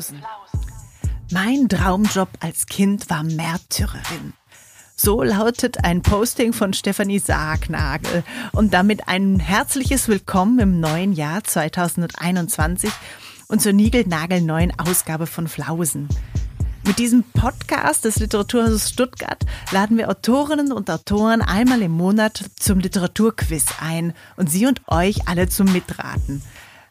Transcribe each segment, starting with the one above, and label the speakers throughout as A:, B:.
A: Flausen. Mein Traumjob als Kind war Märtyrerin. So lautet ein Posting von Stefanie Sargnagel und damit ein herzliches Willkommen im neuen Jahr 2021 und zur niegelnagelneuen Ausgabe von Flausen. Mit diesem Podcast des Literaturhauses Stuttgart laden wir Autorinnen und Autoren einmal im Monat zum Literaturquiz ein und Sie und euch alle zum Mitraten.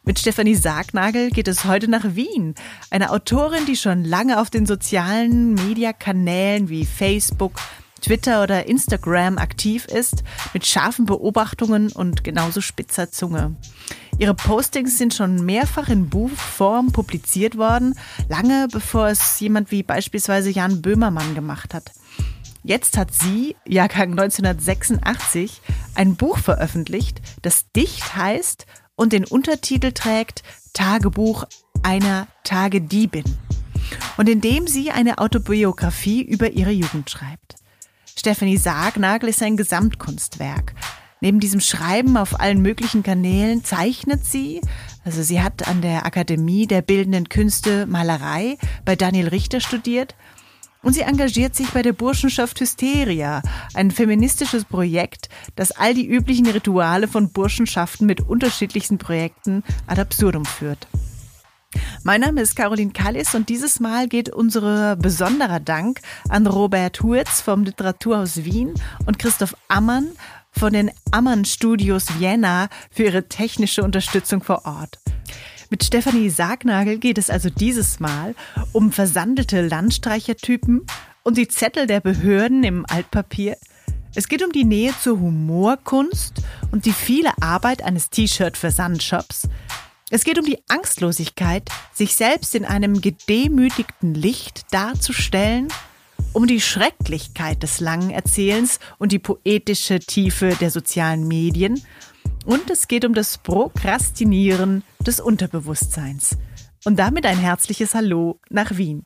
A: Mit Stefanie Sargnagel geht es heute nach Wien. Eine Autorin, die schon lange auf den sozialen Mediakanälen wie Facebook, Twitter oder Instagram aktiv ist, mit scharfen Beobachtungen und genauso spitzer Zunge. Ihre Postings sind schon mehrfach in Buchform publiziert worden, lange bevor es jemand wie beispielsweise Jan Böhmermann gemacht hat. Jetzt hat sie, Jahrgang 1986, ein Buch veröffentlicht, das Dicht heißt und den Untertitel trägt Tagebuch einer Tagediebin und in dem sie eine Autobiografie über ihre Jugend schreibt. Stephanie Sargnagel ist ein Gesamtkunstwerk. Neben diesem Schreiben auf allen möglichen Kanälen zeichnet sie, also sie hat an der Akademie der Bildenden Künste Malerei bei Daniel Richter studiert und sie engagiert sich bei der Burschenschaft Hysteria, ein feministisches Projekt, das all die üblichen Rituale von Burschenschaften mit unterschiedlichsten Projekten ad absurdum führt. Mein Name ist Caroline Kallis und dieses Mal geht unser besonderer Dank an Robert Huetz vom Literaturhaus Wien und Christoph Ammann von den Ammann Studios Vienna für ihre technische Unterstützung vor Ort. Mit Stefanie Sargnagel geht es also dieses Mal um versandelte Landstreichertypen und die Zettel der Behörden im Altpapier. Es geht um die Nähe zur Humorkunst und die viele Arbeit eines T-Shirt-Versandshops. Es geht um die Angstlosigkeit, sich selbst in einem gedemütigten Licht darzustellen, um die Schrecklichkeit des langen Erzählens und die poetische Tiefe der sozialen Medien und es geht um das Prokrastinieren des Unterbewusstseins. Und damit ein herzliches Hallo nach Wien.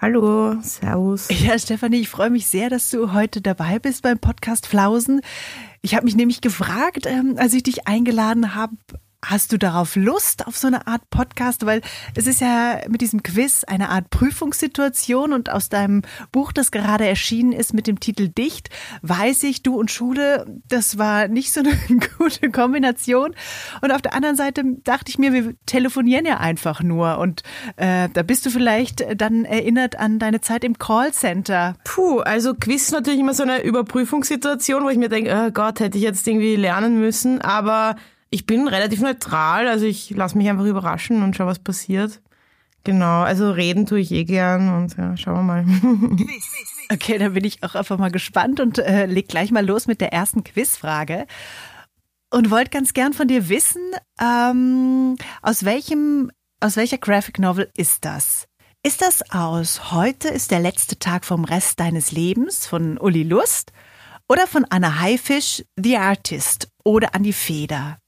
B: Hallo, Servus.
A: Ja, Stefanie, ich freue mich sehr, dass du heute dabei bist beim Podcast Flausen. Ich habe mich nämlich gefragt, ähm, als ich dich eingeladen habe, Hast du darauf Lust auf so eine Art Podcast? Weil es ist ja mit diesem Quiz eine Art Prüfungssituation und aus deinem Buch, das gerade erschienen ist mit dem Titel Dicht, weiß ich, du und Schule, das war nicht so eine gute Kombination. Und auf der anderen Seite dachte ich mir, wir telefonieren ja einfach nur und äh, da bist du vielleicht dann erinnert an deine Zeit im Callcenter.
B: Puh, also Quiz ist natürlich immer so eine Überprüfungssituation, wo ich mir denke, oh Gott, hätte ich jetzt irgendwie lernen müssen, aber ich bin relativ neutral, also ich lasse mich einfach überraschen und schau, was passiert. Genau, also reden tue ich eh gern und ja, schauen wir mal.
A: okay, dann bin ich auch einfach mal gespannt und äh, leg gleich mal los mit der ersten Quizfrage. Und wollte ganz gern von dir wissen, ähm, aus welchem, aus welcher Graphic Novel ist das? Ist das aus Heute ist der letzte Tag vom Rest deines Lebens von Uli Lust oder von Anna Haifisch, The Artist oder An die Feder?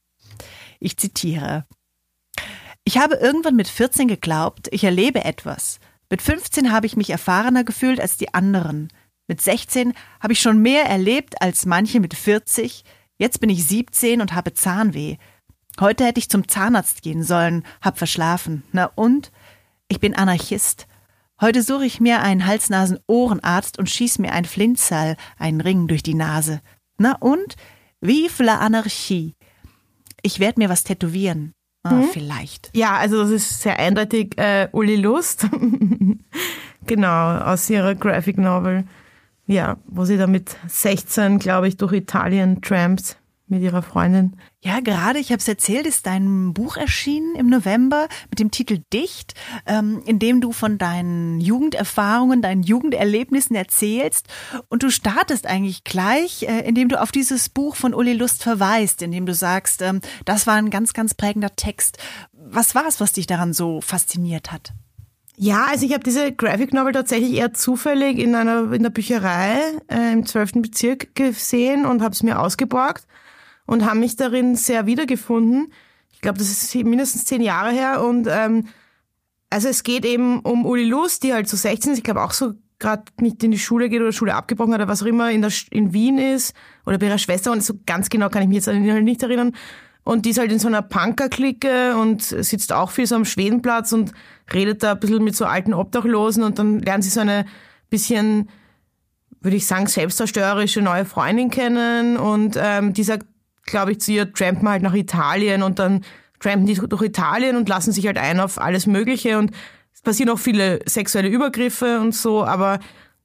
A: Ich zitiere. Ich habe irgendwann mit 14 geglaubt, ich erlebe etwas. Mit 15 habe ich mich erfahrener gefühlt als die anderen. Mit 16 habe ich schon mehr erlebt als manche mit 40. Jetzt bin ich 17 und habe Zahnweh. Heute hätte ich zum Zahnarzt gehen sollen, hab verschlafen. Na und? Ich bin Anarchist. Heute suche ich mir einen Hals-Nasen-Ohrenarzt und schieß mir ein Flinzal, einen Ring durch die Nase. Na und? Vive la Anarchie ich werde mir was tätowieren. Ah, mhm. Vielleicht.
B: Ja, also das ist sehr eindeutig äh, Uli Lust. genau, aus ihrer Graphic Novel. Ja, wo sie da mit 16, glaube ich, durch Italien trampt mit ihrer Freundin.
A: Ja, gerade, ich habe es erzählt, ist dein Buch erschienen im November mit dem Titel Dicht, ähm, in dem du von deinen Jugenderfahrungen, deinen Jugenderlebnissen erzählst. Und du startest eigentlich gleich, äh, indem du auf dieses Buch von Uli Lust verweist, indem du sagst, ähm, das war ein ganz, ganz prägender Text. Was war es, was dich daran so fasziniert hat?
B: Ja, also ich habe diese Graphic Novel tatsächlich eher zufällig in einer in der Bücherei äh, im 12. Bezirk gesehen und habe es mir ausgeborgt und haben mich darin sehr wiedergefunden. Ich glaube, das ist mindestens zehn Jahre her und ähm, also es geht eben um Uli Lust, die halt so 16 ist, ich glaube auch so gerade nicht in die Schule geht oder Schule abgebrochen hat oder was auch immer in, der, in Wien ist oder bei ihrer Schwester und so ganz genau kann ich mich jetzt nicht erinnern. Und die ist halt in so einer Punker-Clique und sitzt auch viel so am Schwedenplatz und redet da ein bisschen mit so alten Obdachlosen und dann lernen sie so eine bisschen, würde ich sagen, selbstzerstörerische neue Freundin kennen und ähm, die sagt, glaube ich, zu ihr, trampen halt nach Italien und dann trampen die durch Italien und lassen sich halt ein auf alles Mögliche und es passieren auch viele sexuelle Übergriffe und so, aber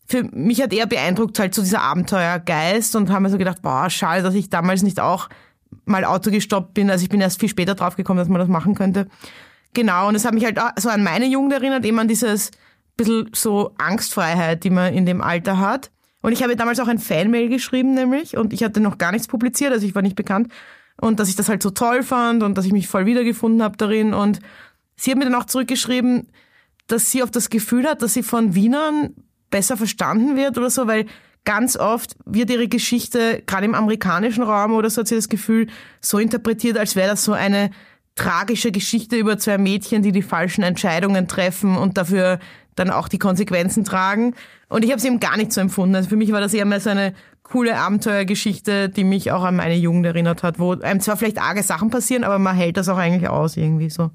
B: für mich hat eher beeindruckt halt so dieser Abenteuergeist und haben mir so gedacht, boah, schade, dass ich damals nicht auch mal Auto gestoppt bin. Also ich bin erst viel später drauf gekommen, dass man das machen könnte. Genau, und es hat mich halt so an meine Jugend erinnert, eben an dieses bisschen so Angstfreiheit, die man in dem Alter hat. Und ich habe damals auch ein Fanmail geschrieben, nämlich, und ich hatte noch gar nichts publiziert, also ich war nicht bekannt. Und dass ich das halt so toll fand und dass ich mich voll wiedergefunden habe darin. Und sie hat mir dann auch zurückgeschrieben, dass sie oft das Gefühl hat, dass sie von Wienern besser verstanden wird oder so, weil ganz oft wird ihre Geschichte, gerade im amerikanischen Raum oder so, hat sie das Gefühl, so interpretiert, als wäre das so eine tragische Geschichte über zwei Mädchen, die die falschen Entscheidungen treffen und dafür dann auch die Konsequenzen tragen. Und ich habe sie eben gar nicht so empfunden. Also für mich war das eher mehr so eine coole Abenteuergeschichte, die mich auch an meine Jugend erinnert hat, wo einem zwar vielleicht arge Sachen passieren, aber man hält das auch eigentlich aus irgendwie so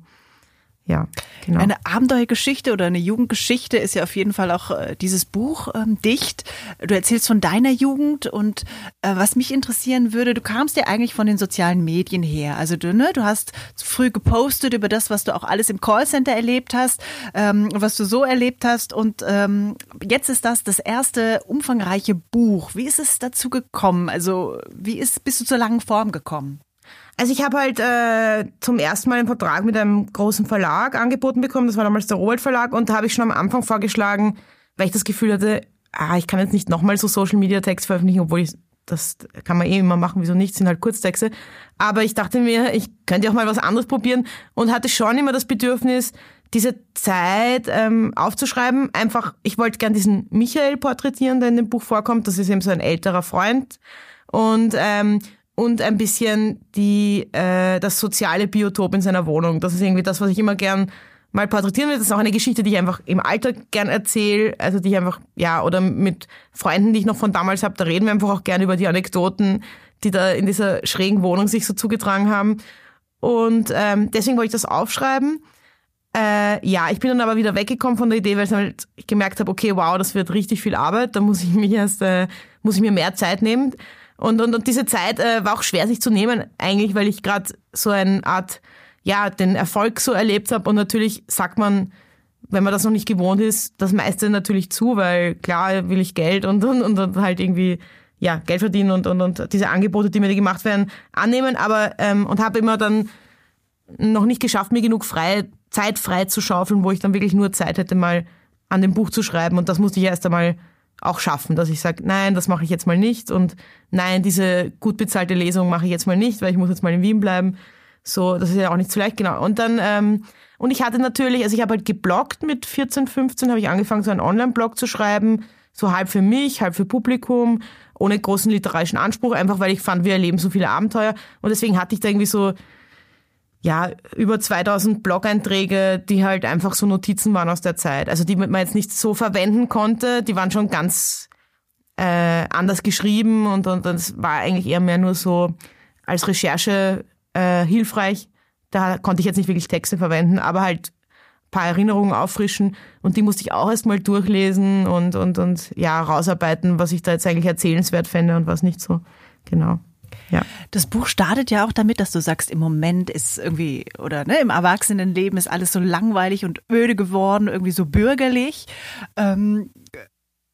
B: ja,
A: genau. Eine Abenteuergeschichte oder eine Jugendgeschichte ist ja auf jeden Fall auch äh, dieses Buch ähm, dicht. Du erzählst von deiner Jugend und äh, was mich interessieren würde, du kamst ja eigentlich von den sozialen Medien her. Also du, ne, du hast früh gepostet über das, was du auch alles im Callcenter erlebt hast, ähm, was du so erlebt hast und ähm, jetzt ist das das erste umfangreiche Buch. Wie ist es dazu gekommen? Also wie ist bist du zur langen Form gekommen?
B: Also ich habe halt äh, zum ersten Mal einen Vertrag mit einem großen Verlag angeboten bekommen. Das war damals der Robert Verlag und da habe ich schon am Anfang vorgeschlagen, weil ich das Gefühl hatte, ah, ich kann jetzt nicht nochmal so Social Media Text veröffentlichen, obwohl ich das kann man eh immer machen, wieso nicht, sind halt Kurztexte. Aber ich dachte mir, ich könnte auch mal was anderes probieren und hatte schon immer das Bedürfnis, diese Zeit ähm, aufzuschreiben. Einfach, ich wollte gern diesen Michael porträtieren, der in dem Buch vorkommt. Das ist eben so ein älterer Freund. Und ähm, und ein bisschen die, äh, das soziale Biotop in seiner Wohnung. Das ist irgendwie das, was ich immer gern mal porträtieren will. Das ist auch eine Geschichte, die ich einfach im Alter gern erzähle. Also die ich einfach, ja, oder mit Freunden, die ich noch von damals habe, da reden wir einfach auch gern über die Anekdoten, die da in dieser schrägen Wohnung sich so zugetragen haben. Und ähm, deswegen wollte ich das aufschreiben. Äh, ja, ich bin dann aber wieder weggekommen von der Idee, weil ich halt gemerkt habe, okay, wow, das wird richtig viel Arbeit, da muss ich mich erst, äh, muss ich mir mehr Zeit nehmen. Und, und, und diese Zeit äh, war auch schwer sich zu nehmen, eigentlich, weil ich gerade so eine Art, ja, den Erfolg so erlebt habe. Und natürlich sagt man, wenn man das noch nicht gewohnt ist, das meiste natürlich zu, weil klar will ich Geld und, und, und halt irgendwie ja, Geld verdienen und, und, und diese Angebote, die mir gemacht werden, annehmen. Aber ähm, und habe immer dann noch nicht geschafft, mir genug freie Zeit frei zu schaufeln, wo ich dann wirklich nur Zeit hätte, mal an dem Buch zu schreiben. Und das musste ich erst einmal auch schaffen, dass ich sage, nein, das mache ich jetzt mal nicht und nein, diese gut bezahlte Lesung mache ich jetzt mal nicht, weil ich muss jetzt mal in Wien bleiben. So, das ist ja auch nicht so leicht, genau. Und dann, ähm, und ich hatte natürlich, also ich habe halt gebloggt mit 14, 15, habe ich angefangen, so einen Online-Blog zu schreiben, so halb für mich, halb für Publikum, ohne großen literarischen Anspruch, einfach weil ich fand, wir erleben so viele Abenteuer. Und deswegen hatte ich da irgendwie so ja, über 2000 Blog-Einträge, die halt einfach so Notizen waren aus der Zeit. Also die man jetzt nicht so verwenden konnte, die waren schon ganz äh, anders geschrieben und, und das war eigentlich eher mehr nur so als Recherche äh, hilfreich. Da konnte ich jetzt nicht wirklich Texte verwenden, aber halt paar Erinnerungen auffrischen und die musste ich auch erstmal durchlesen und, und, und ja, rausarbeiten, was ich da jetzt eigentlich erzählenswert fände und was nicht so. Genau. Ja.
A: Das Buch startet ja auch damit, dass du sagst, im Moment ist irgendwie, oder ne, im Erwachsenenleben ist alles so langweilig und öde geworden, irgendwie so bürgerlich. Ähm,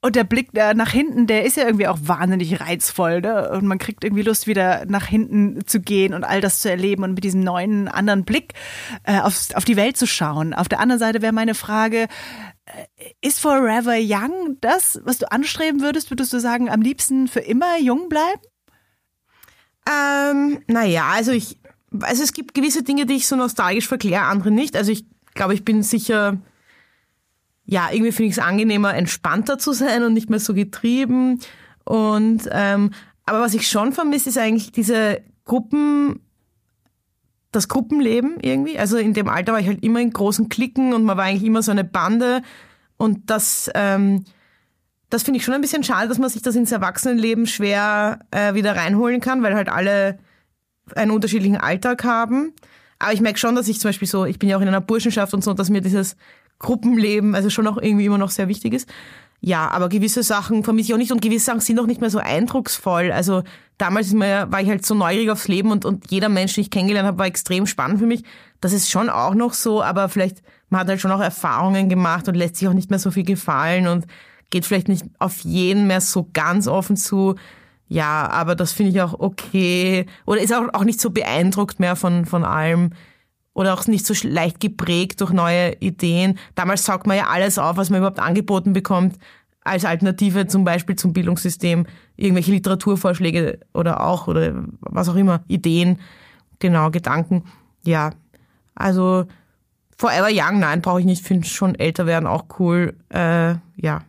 A: und der Blick nach hinten, der ist ja irgendwie auch wahnsinnig reizvoll. Ne? Und man kriegt irgendwie Lust, wieder nach hinten zu gehen und all das zu erleben und mit diesem neuen, anderen Blick äh, auf, auf die Welt zu schauen. Auf der anderen Seite wäre meine Frage, äh, ist Forever Young das, was du anstreben würdest? Würdest du sagen, am liebsten für immer jung bleiben?
B: Ähm, naja, also ich, also es gibt gewisse Dinge, die ich so nostalgisch verkläre, andere nicht. Also ich glaube, ich bin sicher, ja, irgendwie finde ich es angenehmer, entspannter zu sein und nicht mehr so getrieben. Und ähm, aber was ich schon vermisse, ist eigentlich diese Gruppen, das Gruppenleben irgendwie. Also in dem Alter war ich halt immer in großen Klicken und man war eigentlich immer so eine Bande. Und das ähm, das finde ich schon ein bisschen schade, dass man sich das ins Erwachsenenleben schwer äh, wieder reinholen kann, weil halt alle einen unterschiedlichen Alltag haben. Aber ich merke schon, dass ich zum Beispiel so, ich bin ja auch in einer Burschenschaft und so, dass mir dieses Gruppenleben also schon auch irgendwie immer noch sehr wichtig ist. Ja, aber gewisse Sachen vermisse ich auch nicht und gewisse Sachen sind auch nicht mehr so eindrucksvoll. Also damals mir, war ich halt so neugierig aufs Leben und, und jeder Mensch, den ich kennengelernt habe, war extrem spannend für mich. Das ist schon auch noch so, aber vielleicht, man hat halt schon auch Erfahrungen gemacht und lässt sich auch nicht mehr so viel gefallen und geht vielleicht nicht auf jeden mehr so ganz offen zu. Ja, aber das finde ich auch okay. Oder ist auch, auch nicht so beeindruckt mehr von, von allem. Oder auch nicht so leicht geprägt durch neue Ideen. Damals saugt man ja alles auf, was man überhaupt angeboten bekommt, als Alternative zum Beispiel zum Bildungssystem. Irgendwelche Literaturvorschläge oder auch, oder was auch immer, Ideen, genau, Gedanken. Ja, also Forever Young, nein, brauche ich nicht. Finde schon älter werden auch cool. Äh, ja.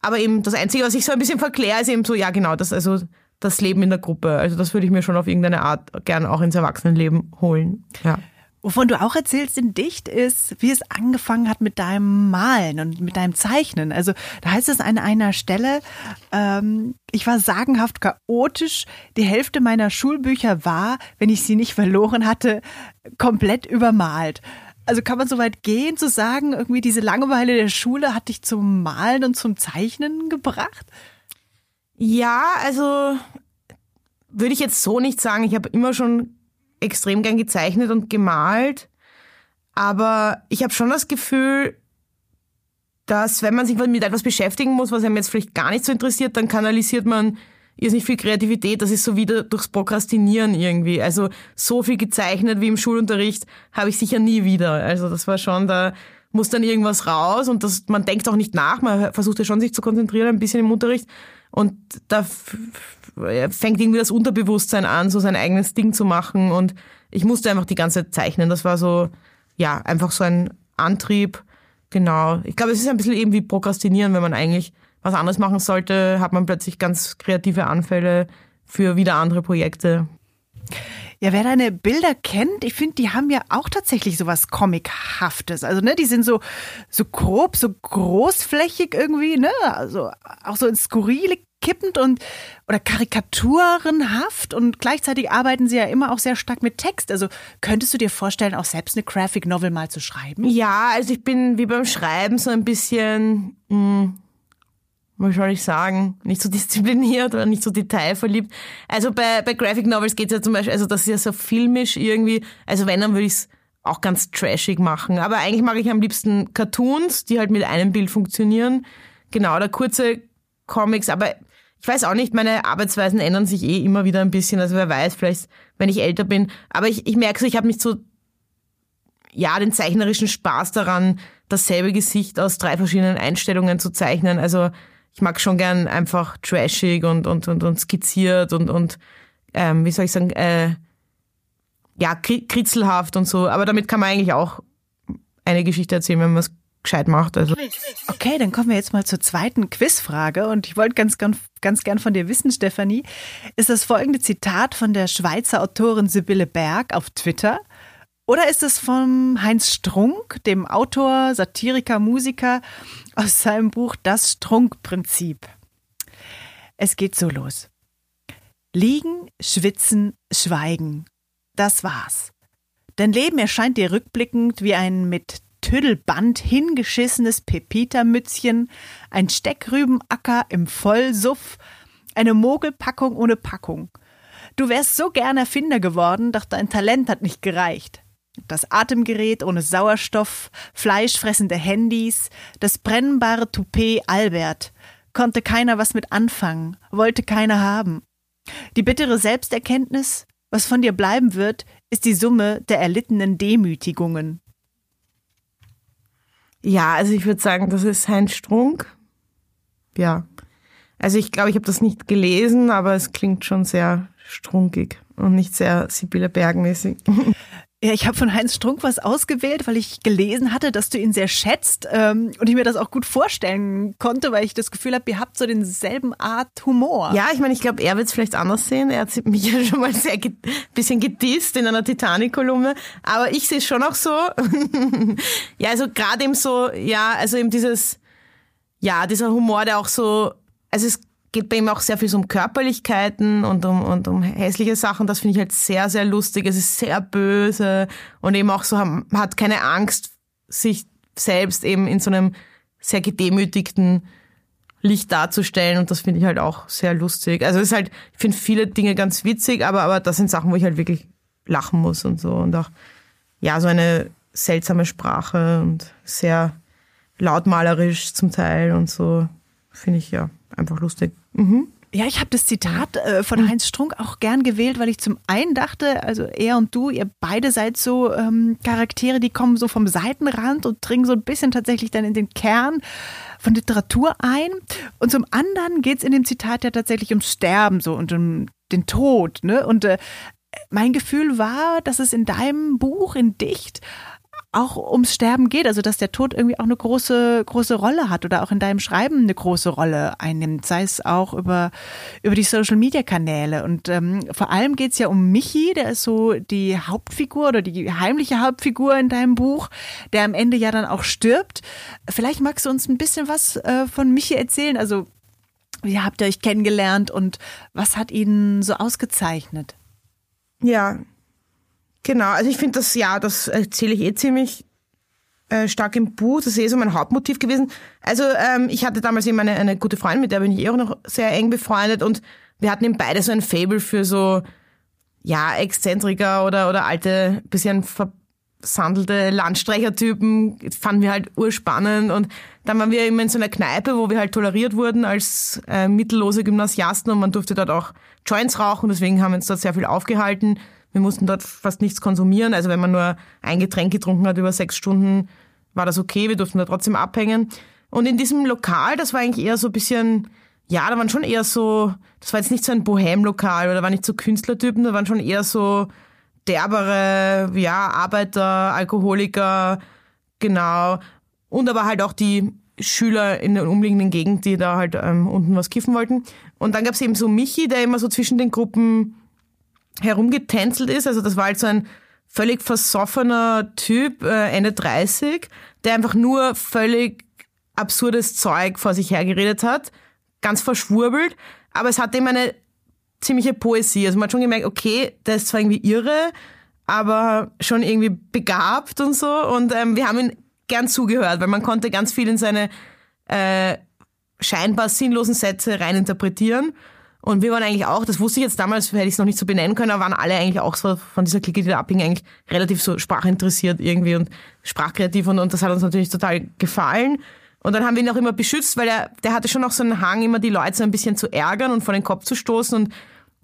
B: Aber eben das Einzige, was ich so ein bisschen verkläre, ist eben so, ja genau, das, also das Leben in der Gruppe. Also das würde ich mir schon auf irgendeine Art gern auch ins Erwachsenenleben holen. Ja.
A: Wovon du auch erzählst in Dicht ist, wie es angefangen hat mit deinem Malen und mit deinem Zeichnen. Also da heißt es an einer Stelle, ähm, ich war sagenhaft chaotisch. Die Hälfte meiner Schulbücher war, wenn ich sie nicht verloren hatte, komplett übermalt. Also kann man so weit gehen zu sagen, irgendwie diese Langeweile der Schule hat dich zum Malen und zum Zeichnen gebracht?
B: Ja, also würde ich jetzt so nicht sagen. Ich habe immer schon extrem gern gezeichnet und gemalt. Aber ich habe schon das Gefühl, dass wenn man sich mit etwas beschäftigen muss, was einem jetzt vielleicht gar nicht so interessiert, dann kanalisiert man ist nicht viel Kreativität, das ist so wieder durchs Prokrastinieren irgendwie. Also so viel gezeichnet wie im Schulunterricht habe ich sicher nie wieder. Also das war schon, da muss dann irgendwas raus und das, man denkt auch nicht nach, man versucht ja schon sich zu konzentrieren ein bisschen im Unterricht und da fängt irgendwie das Unterbewusstsein an, so sein eigenes Ding zu machen und ich musste einfach die ganze Zeit zeichnen. Das war so, ja, einfach so ein Antrieb. Genau. Ich glaube, es ist ein bisschen eben wie Prokrastinieren, wenn man eigentlich was anderes machen sollte, hat man plötzlich ganz kreative Anfälle für wieder andere Projekte.
A: Ja, wer deine Bilder kennt, ich finde, die haben ja auch tatsächlich so was Comichaftes. Also, ne, die sind so, so grob, so großflächig irgendwie, ne? Also auch so ins Skurrile kippend und oder karikaturenhaft und gleichzeitig arbeiten sie ja immer auch sehr stark mit Text. Also könntest du dir vorstellen, auch selbst eine Graphic Novel mal zu schreiben?
B: Ja, also ich bin wie beim Schreiben so ein bisschen. Mh hm, wie soll ich sagen, nicht so diszipliniert oder nicht so detailverliebt. Also bei, bei Graphic Novels geht es ja zum Beispiel, also das ist ja so filmisch irgendwie, also wenn, dann würde ich es auch ganz trashig machen. Aber eigentlich mag ich am liebsten Cartoons, die halt mit einem Bild funktionieren. Genau, oder kurze Comics, aber ich weiß auch nicht, meine Arbeitsweisen ändern sich eh immer wieder ein bisschen. Also wer weiß, vielleicht, wenn ich älter bin. Aber ich, ich merke so, ich habe nicht so, ja, den zeichnerischen Spaß daran, dasselbe Gesicht aus drei verschiedenen Einstellungen zu zeichnen. Also ich mag schon gern einfach trashig und, und, und, und skizziert und, und ähm, wie soll ich sagen, äh, ja, kritzelhaft und so. Aber damit kann man eigentlich auch eine Geschichte erzählen, wenn man es gescheit macht. Also.
A: Okay, dann kommen wir jetzt mal zur zweiten Quizfrage. Und ich wollte ganz, ganz, ganz gern von dir wissen, Stefanie, ist das folgende Zitat von der Schweizer Autorin Sibylle Berg auf Twitter? Oder ist es von Heinz Strunk, dem Autor, Satiriker, Musiker aus seinem Buch Das Strunk-Prinzip? Es geht so los. Liegen, schwitzen, schweigen. Das war's. Dein Leben erscheint dir rückblickend wie ein mit Tüdelband hingeschissenes Pepita-Mützchen, ein Steckrübenacker im Vollsuff, eine Mogelpackung ohne Packung. Du wärst so gern Erfinder geworden, doch dein Talent hat nicht gereicht. Das Atemgerät ohne Sauerstoff, fleischfressende Handys, das brennbare Toupet Albert. Konnte keiner was mit anfangen, wollte keiner haben. Die bittere Selbsterkenntnis, was von dir bleiben wird, ist die Summe der erlittenen Demütigungen.
B: Ja, also ich würde sagen, das ist Heinz Strunk. Ja. Also ich glaube, ich habe das nicht gelesen, aber es klingt schon sehr strunkig und nicht sehr Sibylle Bergmäßig.
A: Ja, ich habe von Heinz Strunk was ausgewählt, weil ich gelesen hatte, dass du ihn sehr schätzt ähm, und ich mir das auch gut vorstellen konnte, weil ich das Gefühl habe, ihr habt so denselben Art Humor.
B: Ja, ich meine, ich glaube, er wird es vielleicht anders sehen. Er hat mich ja schon mal sehr ge bisschen gedisst in einer Titanic-Kolumne, aber ich sehe es schon auch so. ja, also gerade eben so, ja, also eben dieses, ja, dieser Humor, der auch so, also es geht bei ihm auch sehr viel so um Körperlichkeiten und um, und um hässliche Sachen. Das finde ich halt sehr, sehr lustig. Es ist sehr böse und eben auch so, hat keine Angst, sich selbst eben in so einem sehr gedemütigten Licht darzustellen und das finde ich halt auch sehr lustig. Also es ist halt, ich finde viele Dinge ganz witzig, aber, aber das sind Sachen, wo ich halt wirklich lachen muss und so und auch, ja, so eine seltsame Sprache und sehr lautmalerisch zum Teil und so. Finde ich ja einfach lustig. Mhm.
A: Ja, ich habe das Zitat äh, von Heinz Strunk auch gern gewählt, weil ich zum einen dachte, also er und du, ihr beide seid so ähm, Charaktere, die kommen so vom Seitenrand und dringen so ein bisschen tatsächlich dann in den Kern von Literatur ein. Und zum anderen geht es in dem Zitat ja tatsächlich ums Sterben so und um den Tod. Ne? Und äh, mein Gefühl war, dass es in deinem Buch, in Dicht, auch ums Sterben geht, also dass der Tod irgendwie auch eine große, große Rolle hat oder auch in deinem Schreiben eine große Rolle einnimmt, sei es auch über, über die Social-Media-Kanäle. Und ähm, vor allem geht es ja um Michi, der ist so die Hauptfigur oder die heimliche Hauptfigur in deinem Buch, der am Ende ja dann auch stirbt. Vielleicht magst du uns ein bisschen was äh, von Michi erzählen, also wie habt ihr euch kennengelernt und was hat ihn so ausgezeichnet?
B: Ja, Genau, also ich finde das, ja, das erzähle ich eh ziemlich äh, stark im Buch. Das ist eh so mein Hauptmotiv gewesen. Also ähm, ich hatte damals eben eine, eine gute Freundin, mit der bin ich eh auch noch sehr eng befreundet und wir hatten eben beide so ein Fable für so, ja, Exzentriker oder, oder alte, bisschen versandelte Landstreichertypen. Fanden wir halt urspannend und dann waren wir immer in so einer Kneipe, wo wir halt toleriert wurden als äh, mittellose Gymnasiasten und man durfte dort auch Joints rauchen, deswegen haben wir uns dort sehr viel aufgehalten. Wir mussten dort fast nichts konsumieren. Also wenn man nur ein Getränk getrunken hat über sechs Stunden, war das okay. Wir durften da trotzdem abhängen. Und in diesem Lokal, das war eigentlich eher so ein bisschen, ja, da waren schon eher so, das war jetzt nicht so ein Bohem-Lokal oder da waren nicht so Künstlertypen, da waren schon eher so derbere, ja, Arbeiter, Alkoholiker, genau. Und aber halt auch die Schüler in der umliegenden Gegend, die da halt ähm, unten was kiffen wollten. Und dann gab es eben so Michi, der immer so zwischen den Gruppen herumgetänzelt ist. Also das war halt so ein völlig versoffener Typ, äh, Ende 30, der einfach nur völlig absurdes Zeug vor sich hergeredet hat, ganz verschwurbelt, aber es hat ihm eine ziemliche Poesie. Also man hat schon gemerkt, okay, der ist zwar irgendwie irre, aber schon irgendwie begabt und so. Und ähm, wir haben ihn gern zugehört, weil man konnte ganz viel in seine äh, scheinbar sinnlosen Sätze reininterpretieren. Und wir waren eigentlich auch, das wusste ich jetzt damals, hätte ich es noch nicht so benennen können, aber waren alle eigentlich auch so von dieser Clique, die da abhing, eigentlich relativ so sprachinteressiert irgendwie und sprachkreativ und, und das hat uns natürlich total gefallen. Und dann haben wir ihn auch immer beschützt, weil er, der hatte schon auch so einen Hang, immer die Leute so ein bisschen zu ärgern und vor den Kopf zu stoßen und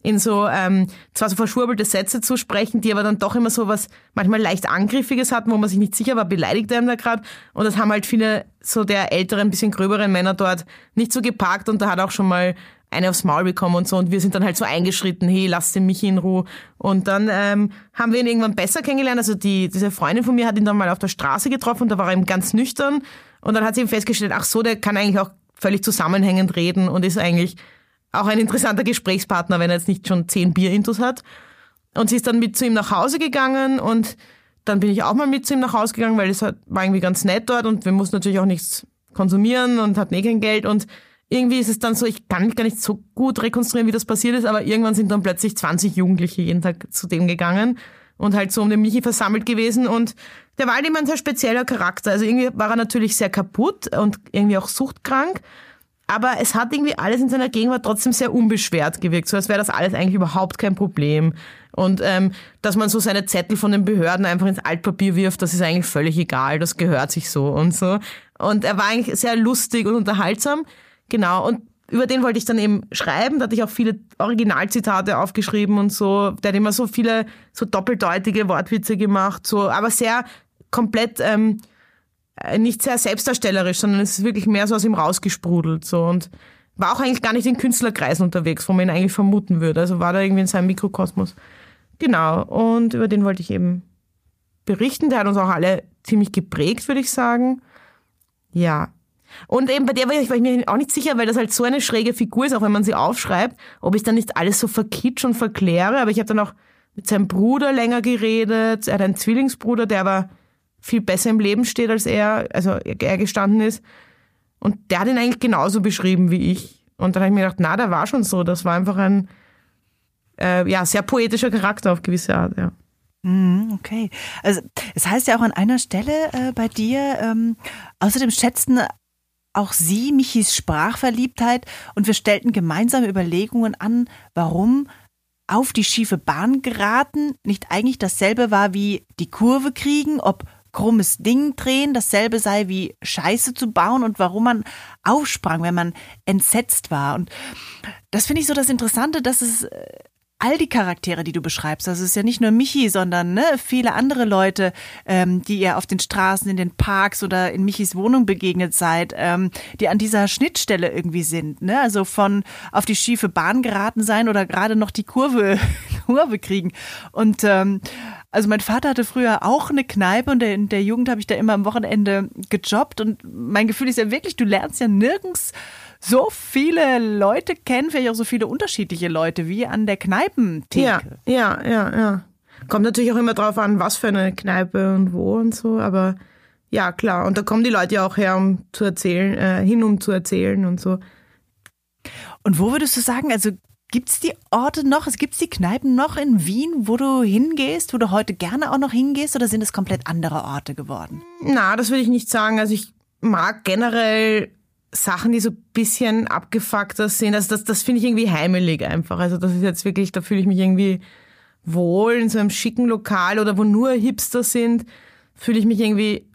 B: in so ähm, zwar so verschwurbelte Sätze zu sprechen, die aber dann doch immer so was manchmal leicht Angriffiges hatten, wo man sich nicht sicher war, beleidigt er ihn da gerade. Und das haben halt viele so der älteren, bisschen gröberen Männer dort nicht so geparkt und da hat auch schon mal eine aufs Maul bekommen und so. Und wir sind dann halt so eingeschritten, hey, lass den mich in Ruhe. Und dann ähm, haben wir ihn irgendwann besser kennengelernt. Also die, diese Freundin von mir hat ihn dann mal auf der Straße getroffen und da war er eben ganz nüchtern. Und dann hat sie ihm festgestellt, ach so, der kann eigentlich auch völlig zusammenhängend reden und ist eigentlich auch ein interessanter Gesprächspartner, wenn er jetzt nicht schon zehn Bier-Intus hat. Und sie ist dann mit zu ihm nach Hause gegangen und dann bin ich auch mal mit zu ihm nach Hause gegangen, weil es war irgendwie ganz nett dort und wir mussten natürlich auch nichts konsumieren und hatten eh kein Geld und irgendwie ist es dann so, ich kann mich gar nicht so gut rekonstruieren, wie das passiert ist, aber irgendwann sind dann plötzlich 20 Jugendliche jeden Tag zu dem gegangen und halt so um den Michi versammelt gewesen und der war halt immer ein sehr spezieller Charakter. Also irgendwie war er natürlich sehr kaputt und irgendwie auch suchtkrank, aber es hat irgendwie alles in seiner Gegenwart trotzdem sehr unbeschwert gewirkt, so als wäre das alles eigentlich überhaupt kein Problem. Und ähm, dass man so seine Zettel von den Behörden einfach ins Altpapier wirft, das ist eigentlich völlig egal, das gehört sich so und so. Und er war eigentlich sehr lustig und unterhaltsam. Genau, und über den wollte ich dann eben schreiben. Da hatte ich auch viele Originalzitate aufgeschrieben und so. Der hat immer so viele so doppeldeutige Wortwitze gemacht, so, aber sehr komplett ähm, äh, nicht sehr selbstdarstellerisch, sondern es ist wirklich mehr so aus ihm rausgesprudelt so und war auch eigentlich gar nicht in Künstlerkreisen unterwegs, wo man ihn eigentlich vermuten würde. Also war da irgendwie in seinem Mikrokosmos. Genau. Und über den wollte ich eben berichten. Der hat uns auch alle ziemlich geprägt, würde ich sagen. Ja, und eben bei der war ich, war ich mir auch nicht sicher, weil das halt so eine schräge Figur ist, auch wenn man sie aufschreibt, ob ich dann nicht alles so verkitscht und verkläre. Aber ich habe dann auch mit seinem Bruder länger geredet. Er hat einen Zwillingsbruder, der aber viel besser im Leben steht, als er, also er gestanden ist. Und der hat ihn eigentlich genauso beschrieben wie ich. Und dann habe ich mir gedacht, na, der war schon so. Das war einfach ein äh, ja, sehr poetischer Charakter auf gewisse Art, ja.
A: Mhm, okay. Also es heißt ja auch an einer Stelle äh, bei dir, ähm, außerdem schätzten auch Sie Michis Sprachverliebtheit und wir stellten gemeinsame Überlegungen an, warum auf die schiefe Bahn geraten nicht eigentlich dasselbe war wie die Kurve kriegen, ob krummes Ding drehen dasselbe sei wie Scheiße zu bauen und warum man aufsprang, wenn man entsetzt war. Und das finde ich so das Interessante, dass es äh, all die Charaktere, die du beschreibst, also es ist ja nicht nur Michi, sondern ne, viele andere Leute, ähm, die ihr auf den Straßen, in den Parks oder in Michis Wohnung begegnet seid, ähm, die an dieser Schnittstelle irgendwie sind. Ne? Also von auf die schiefe Bahn geraten sein oder gerade noch die Kurve, Kurve kriegen. Und ähm, also mein Vater hatte früher auch eine Kneipe und in der Jugend habe ich da immer am Wochenende gejobbt und mein Gefühl ist ja wirklich, du lernst ja nirgends so viele Leute kennen, vielleicht auch so viele unterschiedliche Leute wie an der Kneipentheke.
B: Ja, ja, ja, ja. Kommt natürlich auch immer drauf an, was für eine Kneipe und wo und so, aber ja, klar. Und da kommen die Leute ja auch her, um zu erzählen, äh, hin, um zu erzählen und so.
A: Und wo würdest du sagen, also gibt es die Orte noch, also gibt es die Kneipen noch in Wien, wo du hingehst, wo du heute gerne auch noch hingehst, oder sind es komplett andere Orte geworden?
B: Na, das würde ich nicht sagen. Also ich mag generell Sachen, die so ein bisschen abgefuckter sind. Also das, das finde ich irgendwie heimelig einfach. Also das ist jetzt wirklich, da fühle ich mich irgendwie wohl in so einem schicken Lokal oder wo nur Hipster sind, fühle ich mich irgendwie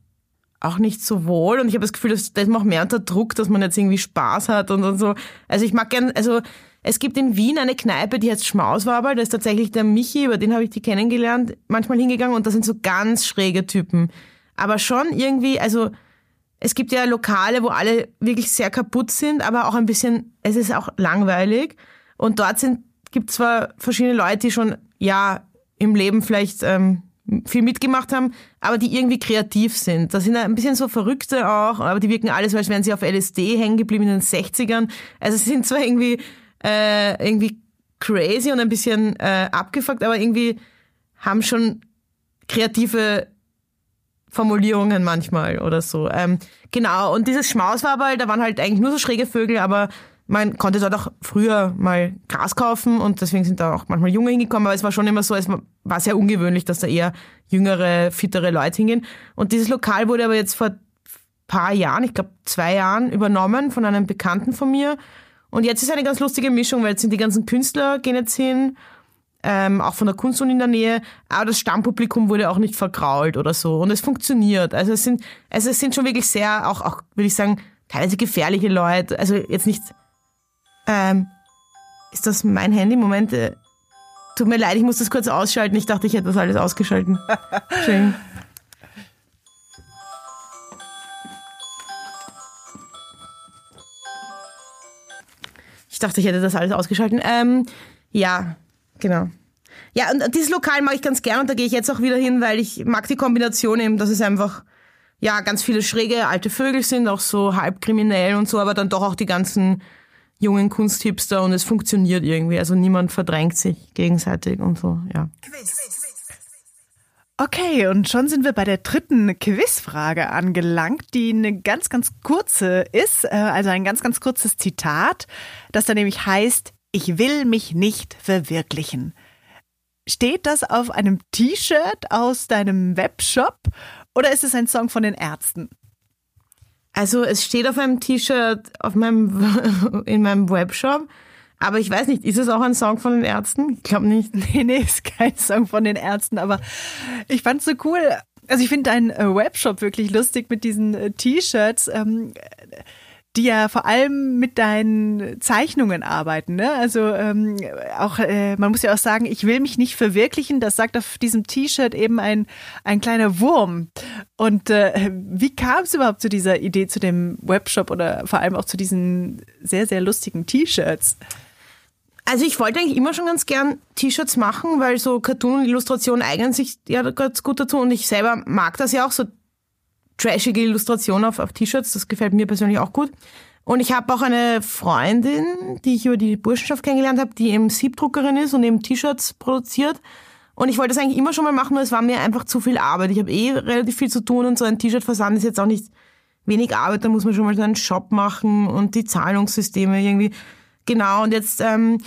B: auch nicht so wohl. Und ich habe das Gefühl, dass das macht mehr unter Druck, dass man jetzt irgendwie Spaß hat und, und so. Also ich mag gern, also es gibt in Wien eine Kneipe, die heißt Schmauswaberl. Da ist tatsächlich der Michi, über den habe ich die kennengelernt, manchmal hingegangen und das sind so ganz schräge Typen. Aber schon irgendwie, also es gibt ja Lokale, wo alle wirklich sehr kaputt sind, aber auch ein bisschen, es ist auch langweilig. Und dort gibt zwar verschiedene Leute, die schon, ja, im Leben vielleicht ähm, viel mitgemacht haben, aber die irgendwie kreativ sind. Das sind ein bisschen so Verrückte auch, aber die wirken alles, als wären sie auf LSD hängen geblieben in den 60ern. Also sie sind zwar irgendwie, äh, irgendwie crazy und ein bisschen äh, abgefuckt, aber irgendwie haben schon kreative Formulierungen manchmal oder so. Ähm, genau, und dieses Schmaus war aber, da waren halt eigentlich nur so schräge Vögel, aber man konnte dort auch früher mal Gras kaufen und deswegen sind da auch manchmal Junge hingekommen, aber es war schon immer so, es war sehr ungewöhnlich, dass da eher jüngere, fittere Leute hingehen. Und dieses Lokal wurde aber jetzt vor paar Jahren, ich glaube zwei Jahren, übernommen von einem Bekannten von mir. Und jetzt ist eine ganz lustige Mischung, weil jetzt sind die ganzen Künstler gehen jetzt hin ähm, auch von der Kunstuni in der Nähe, aber das Stammpublikum wurde auch nicht vergrault oder so und es funktioniert. Also es sind, also es sind schon wirklich sehr, auch, auch würde ich sagen, teilweise gefährliche Leute. Also jetzt nicht, ähm, ist das mein Handy? Moment, äh, tut mir leid, ich muss das kurz ausschalten. Ich dachte, ich hätte das alles ausgeschalten. Schön. Ich dachte, ich hätte das alles ausgeschalten. Ähm, ja, Genau. Ja, und dieses Lokal mag ich ganz gern und da gehe ich jetzt auch wieder hin, weil ich mag die Kombination eben, dass es einfach ja ganz viele schräge alte Vögel sind, auch so halb kriminell und so, aber dann doch auch die ganzen jungen Kunsthipster und es funktioniert irgendwie. Also niemand verdrängt sich gegenseitig und so, ja.
A: Okay, und schon sind wir bei der dritten Quizfrage angelangt, die eine ganz, ganz kurze ist, äh, also ein ganz, ganz kurzes Zitat, das da nämlich heißt, ich will mich nicht verwirklichen. Steht das auf einem T-Shirt aus deinem Webshop oder ist es ein Song von den Ärzten?
B: Also es steht auf einem T-Shirt auf meinem in meinem Webshop, aber ich weiß nicht, ist es auch ein Song von den Ärzten? Ich glaube nicht.
A: Nee, nee, ist kein Song von den Ärzten, aber ich fand's so cool. Also ich finde deinen äh, Webshop wirklich lustig mit diesen äh, T-Shirts. Ähm, die ja vor allem mit deinen Zeichnungen arbeiten. Ne? Also ähm, auch, äh, man muss ja auch sagen, ich will mich nicht verwirklichen. Das sagt auf diesem T-Shirt eben ein, ein kleiner Wurm. Und äh, wie kam es überhaupt zu dieser Idee, zu dem Webshop oder vor allem auch zu diesen sehr, sehr lustigen T-Shirts?
B: Also ich wollte eigentlich immer schon ganz gern T-Shirts machen, weil so Cartoon und Illustration eignen sich ja ganz gut dazu und ich selber mag das ja auch so trashige Illustration auf, auf T-Shirts. Das gefällt mir persönlich auch gut. Und ich habe auch eine Freundin, die ich über die Burschenschaft kennengelernt habe, die eben Siebdruckerin ist und eben T-Shirts produziert. Und ich wollte das eigentlich immer schon mal machen, nur es war mir einfach zu viel Arbeit. Ich habe eh relativ viel zu tun und so ein T-Shirt-Versand ist jetzt auch nicht wenig Arbeit, da muss man schon mal so einen Shop machen und die Zahlungssysteme irgendwie. Genau, und jetzt ähm,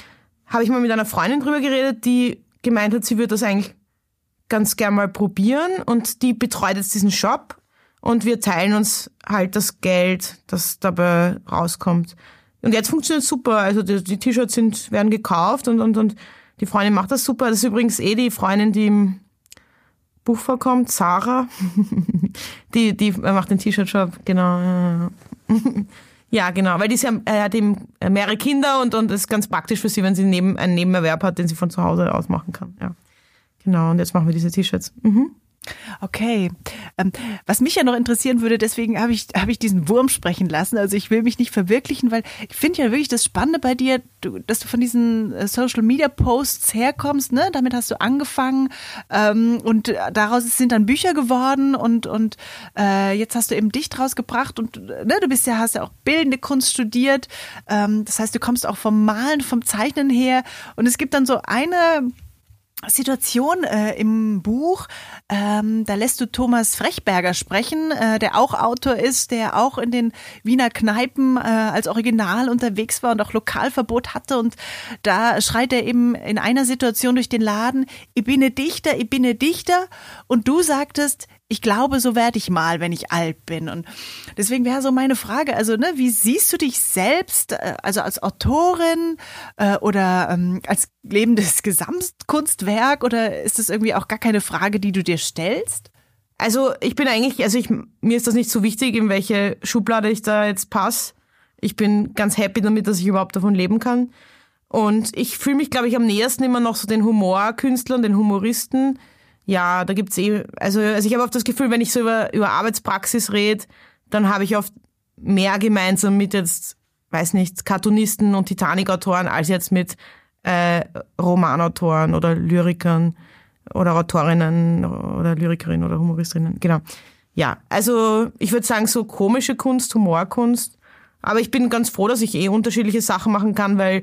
B: habe ich mal mit einer Freundin drüber geredet, die gemeint hat, sie würde das eigentlich ganz gern mal probieren und die betreut jetzt diesen Shop und wir teilen uns halt das Geld, das dabei rauskommt. Und jetzt funktioniert super. Also die, die T-Shirts sind, werden gekauft und, und, und die Freundin macht das super. Das ist übrigens eh die Freundin, die im Buch vorkommt, Sarah. die, die macht den T-Shirt-Shop, genau. Ja, genau, weil die ist ja, äh, hat eben mehrere Kinder und, und ist ganz praktisch für sie, wenn sie neben, einen Nebenerwerb hat, den sie von zu Hause aus machen kann. Ja. Genau, und jetzt machen wir diese T-Shirts. Mhm.
A: Okay. Ähm, was mich ja noch interessieren würde, deswegen habe ich, habe ich diesen Wurm sprechen lassen. Also ich will mich nicht verwirklichen, weil ich finde ja wirklich das Spannende bei dir, dass du von diesen äh, Social Media Posts herkommst, ne? Damit hast du angefangen ähm, und daraus sind dann Bücher geworden und, und äh, jetzt hast du eben Dicht rausgebracht und ne, du bist ja, hast ja auch bildende Kunst studiert. Ähm, das heißt, du kommst auch vom Malen, vom Zeichnen her. Und es gibt dann so eine Situation äh, im Buch. Ähm, da lässt du Thomas Frechberger sprechen, äh, der auch Autor ist, der auch in den Wiener Kneipen äh, als Original unterwegs war und auch Lokalverbot hatte. Und da schreit er eben in einer Situation durch den Laden, ich bin ein Dichter, ich bin ein Dichter. Und du sagtest, ich glaube, so werde ich mal, wenn ich alt bin. Und deswegen wäre so meine Frage, also ne, wie siehst du dich selbst, äh, also als Autorin äh, oder ähm, als lebendes Gesamtkunstwerk oder ist das irgendwie auch gar keine Frage, die du dir stellst?
B: Also ich bin eigentlich, also ich, mir ist das nicht so wichtig, in welche Schublade ich da jetzt passe. Ich bin ganz happy damit, dass ich überhaupt davon leben kann. Und ich fühle mich, glaube ich, am nähersten immer noch so den Humorkünstlern, den Humoristen, ja, da gibt's eh, also, also ich habe oft das Gefühl, wenn ich so über, über Arbeitspraxis rede, dann habe ich oft mehr gemeinsam mit jetzt, weiß nicht, Cartoonisten und Titanic-Autoren als jetzt mit äh, Romanautoren oder Lyrikern oder Autorinnen oder Lyrikerinnen oder Humoristerinnen. Genau. Ja, also ich würde sagen, so komische Kunst, Humorkunst. Aber ich bin ganz froh, dass ich eh unterschiedliche Sachen machen kann, weil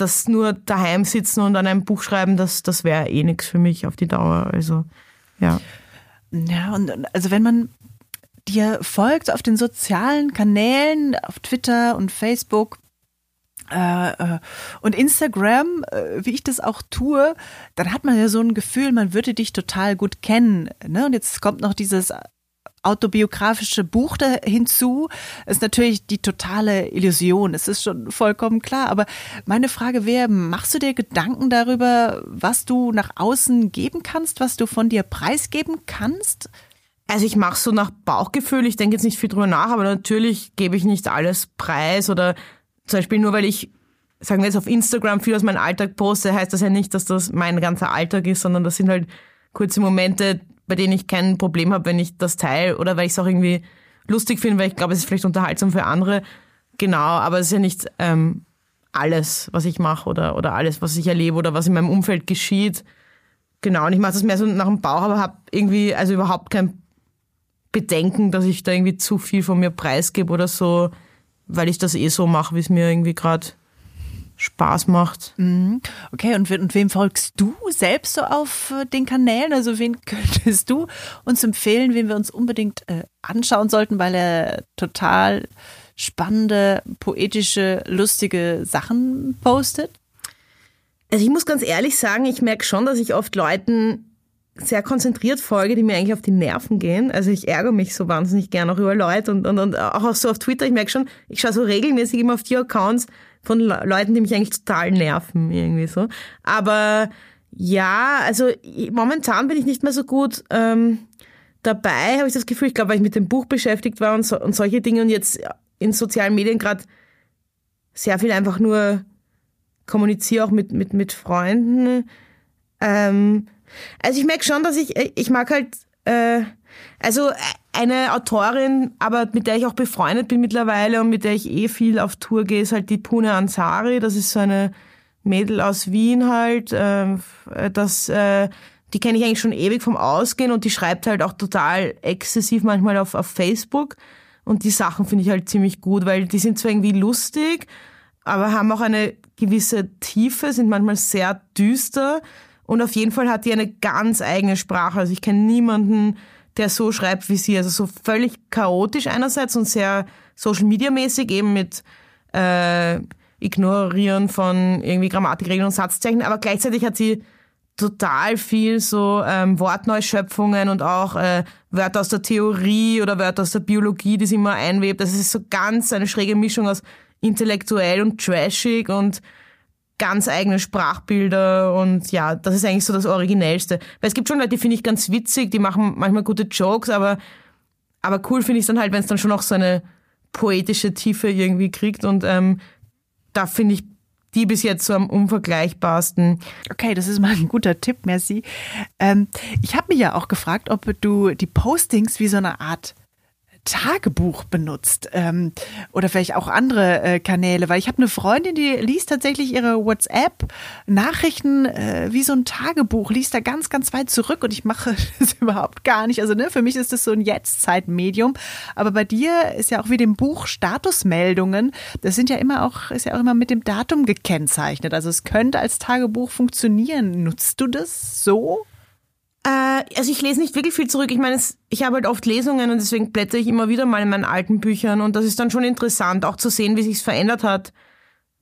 B: das nur daheim sitzen und an einem Buch schreiben, das, das wäre eh nichts für mich auf die Dauer. Also, ja.
A: Ja, und also wenn man dir folgt auf den sozialen Kanälen, auf Twitter und Facebook, äh, äh, und Instagram, äh, wie ich das auch tue, dann hat man ja so ein Gefühl, man würde dich total gut kennen. Ne? Und jetzt kommt noch dieses autobiografische Buch da hinzu, ist natürlich die totale Illusion. Es ist schon vollkommen klar. Aber meine Frage wäre, machst du dir Gedanken darüber, was du nach außen geben kannst, was du von dir preisgeben kannst?
B: Also ich mache so nach Bauchgefühl, ich denke jetzt nicht viel drüber nach, aber natürlich gebe ich nicht alles preis oder zum Beispiel nur weil ich, sagen wir jetzt auf Instagram viel aus meinem Alltag poste, heißt das ja nicht, dass das mein ganzer Alltag ist, sondern das sind halt kurze Momente, bei denen ich kein Problem habe, wenn ich das teile oder weil ich es auch irgendwie lustig finde, weil ich glaube, es ist vielleicht unterhaltsam für andere. Genau, aber es ist ja nicht ähm, alles, was ich mache oder, oder alles, was ich erlebe oder was in meinem Umfeld geschieht. Genau, und ich mache das mehr so nach dem Bauch, aber habe irgendwie also überhaupt kein Bedenken, dass ich da irgendwie zu viel von mir preisgebe oder so, weil ich das eh so mache, wie es mir irgendwie gerade Spaß macht.
A: Mhm. Okay, und, und wem folgst du selbst so auf äh, den Kanälen? Also wen könntest du uns empfehlen, wen wir uns unbedingt äh, anschauen sollten, weil er total spannende, poetische, lustige Sachen postet?
B: Also ich muss ganz ehrlich sagen, ich merke schon, dass ich oft Leuten sehr konzentriert folge, die mir eigentlich auf die Nerven gehen. Also ich ärgere mich so wahnsinnig gern auch über Leute und, und, und auch so auf Twitter. Ich merke schon, ich schaue so regelmäßig immer auf die Accounts von Leuten, die mich eigentlich total nerven, irgendwie so. Aber ja, also momentan bin ich nicht mehr so gut ähm, dabei, habe ich das Gefühl. Ich glaube, weil ich mit dem Buch beschäftigt war und, so, und solche Dinge und jetzt in sozialen Medien gerade sehr viel einfach nur kommuniziere auch mit, mit, mit Freunden. Ähm, also ich merke schon, dass ich, ich mag halt, äh, also eine Autorin, aber mit der ich auch befreundet bin mittlerweile und mit der ich eh viel auf Tour gehe, ist halt die Pune Ansari. Das ist so eine Mädel aus Wien halt. Äh, das, äh, die kenne ich eigentlich schon ewig vom Ausgehen und die schreibt halt auch total exzessiv manchmal auf, auf Facebook. Und die Sachen finde ich halt ziemlich gut, weil die sind zwar irgendwie lustig, aber haben auch eine gewisse Tiefe, sind manchmal sehr düster und auf jeden Fall hat die eine ganz eigene Sprache. Also ich kenne niemanden, der so schreibt wie sie. Also so völlig chaotisch einerseits und sehr Social Media mäßig, eben mit äh, Ignorieren von irgendwie Grammatikregeln und Satzzeichen, aber gleichzeitig hat sie total viel so ähm, Wortneuschöpfungen und auch äh, Wörter aus der Theorie oder Wörter aus der Biologie, die sie immer einwebt. Das ist so ganz eine schräge Mischung aus intellektuell und trashig und ganz eigene Sprachbilder und ja, das ist eigentlich so das Originellste. Weil es gibt schon Leute, die finde ich ganz witzig, die machen manchmal gute Jokes, aber, aber cool finde ich dann halt, wenn es dann schon auch so eine poetische Tiefe irgendwie kriegt und ähm, da finde ich die bis jetzt so am unvergleichbarsten.
A: Okay, das ist mal ein guter Tipp, merci. Ähm, ich habe mich ja auch gefragt, ob du die Postings wie so eine Art Tagebuch benutzt ähm, oder vielleicht auch andere äh, Kanäle, weil ich habe eine Freundin, die liest tatsächlich ihre WhatsApp-Nachrichten äh, wie so ein Tagebuch, liest da ganz, ganz weit zurück und ich mache das überhaupt gar nicht. Also ne, für mich ist das so ein Jetztzeitmedium, aber bei dir ist ja auch wie dem Buch Statusmeldungen, das sind ja immer auch, ist ja auch immer mit dem Datum gekennzeichnet. Also es könnte als Tagebuch funktionieren. Nutzt du das so?
B: Äh, also ich lese nicht wirklich viel zurück. Ich meine, ich habe halt oft Lesungen und deswegen blätter ich immer wieder mal in meinen alten Büchern und das ist dann schon interessant, auch zu sehen, wie sich's verändert hat,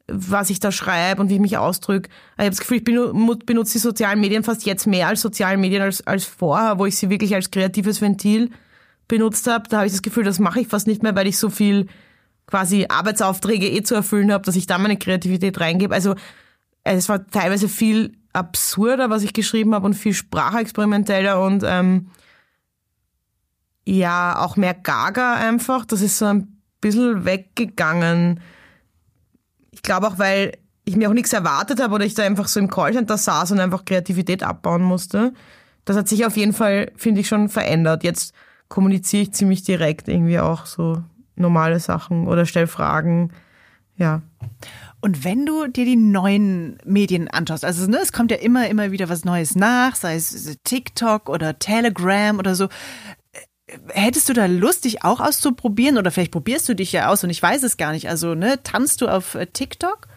B: was ich da schreibe und wie ich mich ausdrücke. Ich habe das Gefühl, ich benutze die sozialen Medien fast jetzt mehr als sozialen Medien als, als vorher, wo ich sie wirklich als kreatives Ventil benutzt habe. Da habe ich das Gefühl, das mache ich fast nicht mehr, weil ich so viel quasi Arbeitsaufträge eh zu erfüllen habe, dass ich da meine Kreativität reingebe. Also es war teilweise viel absurder, was ich geschrieben habe und viel sprachexperimenteller und ähm, ja, auch mehr Gaga einfach. Das ist so ein bisschen weggegangen. Ich glaube auch, weil ich mir auch nichts erwartet habe oder ich da einfach so im Callcenter saß und einfach Kreativität abbauen musste. Das hat sich auf jeden Fall, finde ich, schon verändert. Jetzt kommuniziere ich ziemlich direkt irgendwie auch so normale Sachen oder stelle Fragen. Ja.
A: Und wenn du dir die neuen Medien anschaust, also ne, es kommt ja immer, immer wieder was Neues nach, sei es TikTok oder Telegram oder so. Äh, hättest du da Lust, dich auch auszuprobieren? Oder vielleicht probierst du dich ja aus und ich weiß es gar nicht. Also, ne, tanzt du auf äh, TikTok?